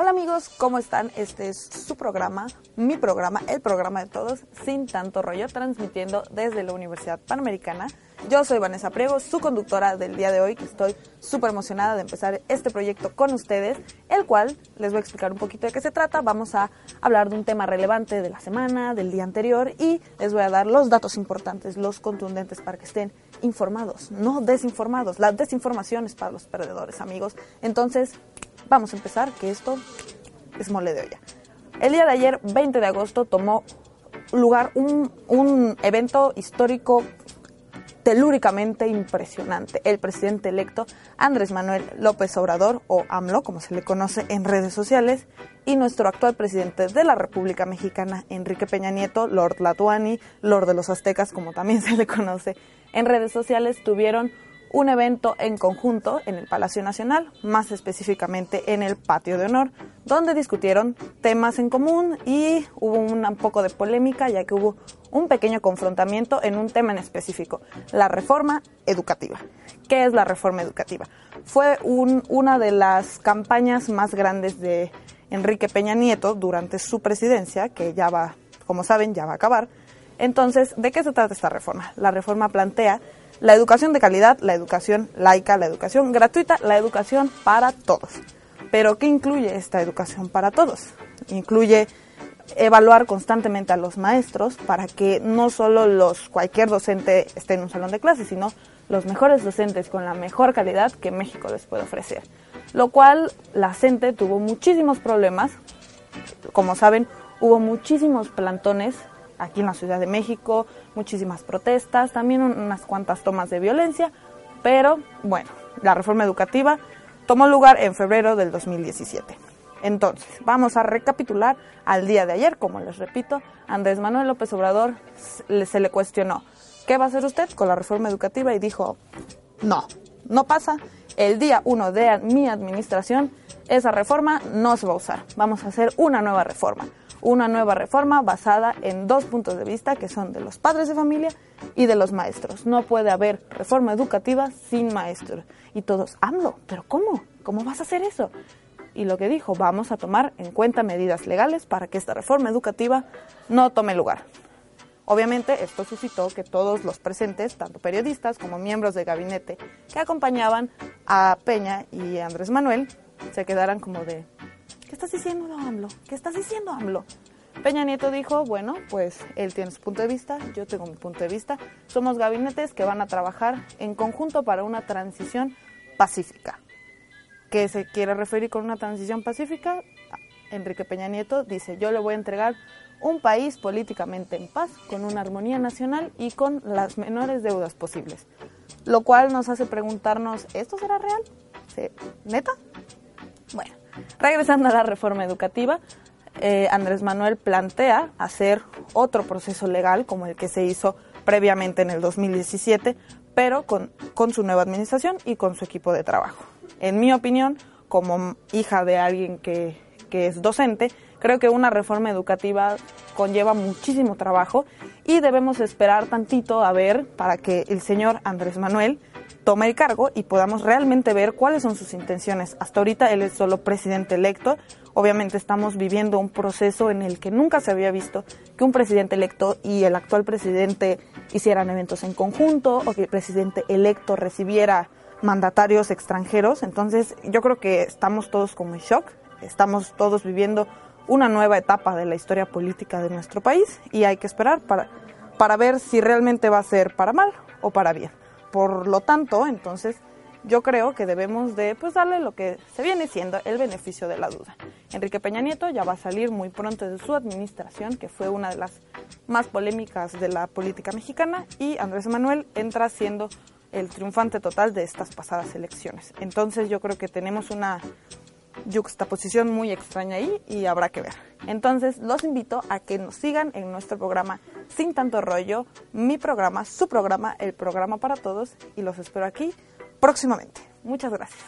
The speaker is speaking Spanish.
Hola amigos, ¿cómo están? Este es su programa, mi programa, el programa de todos, sin tanto rollo, transmitiendo desde la Universidad Panamericana. Yo soy Vanessa Priego, su conductora del día de hoy, estoy súper emocionada de empezar este proyecto con ustedes, el cual les voy a explicar un poquito de qué se trata. Vamos a hablar de un tema relevante de la semana, del día anterior, y les voy a dar los datos importantes, los contundentes para que estén informados, no desinformados. La desinformación es para los perdedores, amigos. Entonces, vamos a empezar, que esto es mole de olla. El día de ayer, 20 de agosto, tomó lugar un, un evento histórico telúricamente impresionante. El presidente electo Andrés Manuel López Obrador, o AMLO, como se le conoce en redes sociales, y nuestro actual presidente de la República Mexicana, Enrique Peña Nieto, Lord Latuani, Lord de los Aztecas, como también se le conoce en redes sociales, tuvieron un evento en conjunto en el Palacio Nacional, más específicamente en el Patio de Honor, donde discutieron temas en común y hubo un poco de polémica ya que hubo un pequeño confrontamiento en un tema en específico, la reforma educativa. ¿Qué es la reforma educativa? Fue una de las campañas más grandes de Enrique Peña Nieto durante su presidencia, que ya va, como saben, ya va a acabar. Entonces, ¿de qué se trata esta reforma? La reforma plantea la educación de calidad, la educación laica, la educación gratuita, la educación para todos. Pero ¿qué incluye esta educación para todos? Incluye evaluar constantemente a los maestros para que no solo los cualquier docente esté en un salón de clases, sino los mejores docentes con la mejor calidad que México les puede ofrecer. Lo cual la CENTE tuvo muchísimos problemas. Como saben, hubo muchísimos plantones aquí en la Ciudad de México, muchísimas protestas, también unas cuantas tomas de violencia, pero bueno, la reforma educativa tomó lugar en febrero del 2017. Entonces, vamos a recapitular al día de ayer, como les repito, Andrés Manuel López Obrador se le cuestionó, ¿qué va a hacer usted con la reforma educativa? Y dijo, no, no pasa, el día uno de mi administración, esa reforma no se va a usar, vamos a hacer una nueva reforma una nueva reforma basada en dos puntos de vista que son de los padres de familia y de los maestros. No puede haber reforma educativa sin maestros. Y todos, AMLO, ¿pero cómo? ¿Cómo vas a hacer eso? Y lo que dijo, vamos a tomar en cuenta medidas legales para que esta reforma educativa no tome lugar. Obviamente esto suscitó que todos los presentes, tanto periodistas como miembros de gabinete que acompañaban a Peña y Andrés Manuel, se quedaran como de, ¿Qué estás diciendo, AMLO? ¿Qué estás diciendo, AMLO? Peña Nieto dijo, bueno, pues él tiene su punto de vista, yo tengo mi punto de vista. Somos gabinetes que van a trabajar en conjunto para una transición pacífica. ¿Qué se quiere referir con una transición pacífica? Enrique Peña Nieto dice, yo le voy a entregar un país políticamente en paz, con una armonía nacional y con las menores deudas posibles. Lo cual nos hace preguntarnos, ¿esto será real? ¿Neta? Bueno, Regresando a la reforma educativa, eh, Andrés Manuel plantea hacer otro proceso legal como el que se hizo previamente en el 2017, pero con, su nueva administración y con su equipo de trabajo. En mi opinión, como hija de alguien que, que es docente, creo que una reforma educativa conlleva muchísimo trabajo y debemos esperar tantito a ver para que el señor Andrés Manuel tome el cargo y podamos realmente ver cuáles son sus intenciones. Hasta ahorita él es solo presidente electo. Obviamente estamos viviendo un proceso en el que nunca se había visto que un presidente electo y el actual presidente hicieran eventos en conjunto o que el presidente electo recibiera mandatarios extranjeros. Entonces yo creo que estamos todos como en shock. Estamos todos viviendo una nueva etapa de la historia política de nuestro país y hay que esperar para, para ver si realmente va a ser para mal o para bien. Por lo tanto, entonces, yo creo que debemos de pues darle lo que se viene siendo el beneficio de la duda. Enrique Peña Nieto ya va a salir muy pronto de su administración, que fue una de las más polémicas de la política mexicana, y Andrés Manuel entra siendo el triunfante total de estas pasadas elecciones. Entonces yo creo que tenemos una yuxtaposición muy extraña ahí y habrá que ver. Entonces los invito a que nos sigan en nuestro programa Sin tanto rollo, mi programa, su programa, el programa para todos y los espero aquí próximamente. Muchas gracias.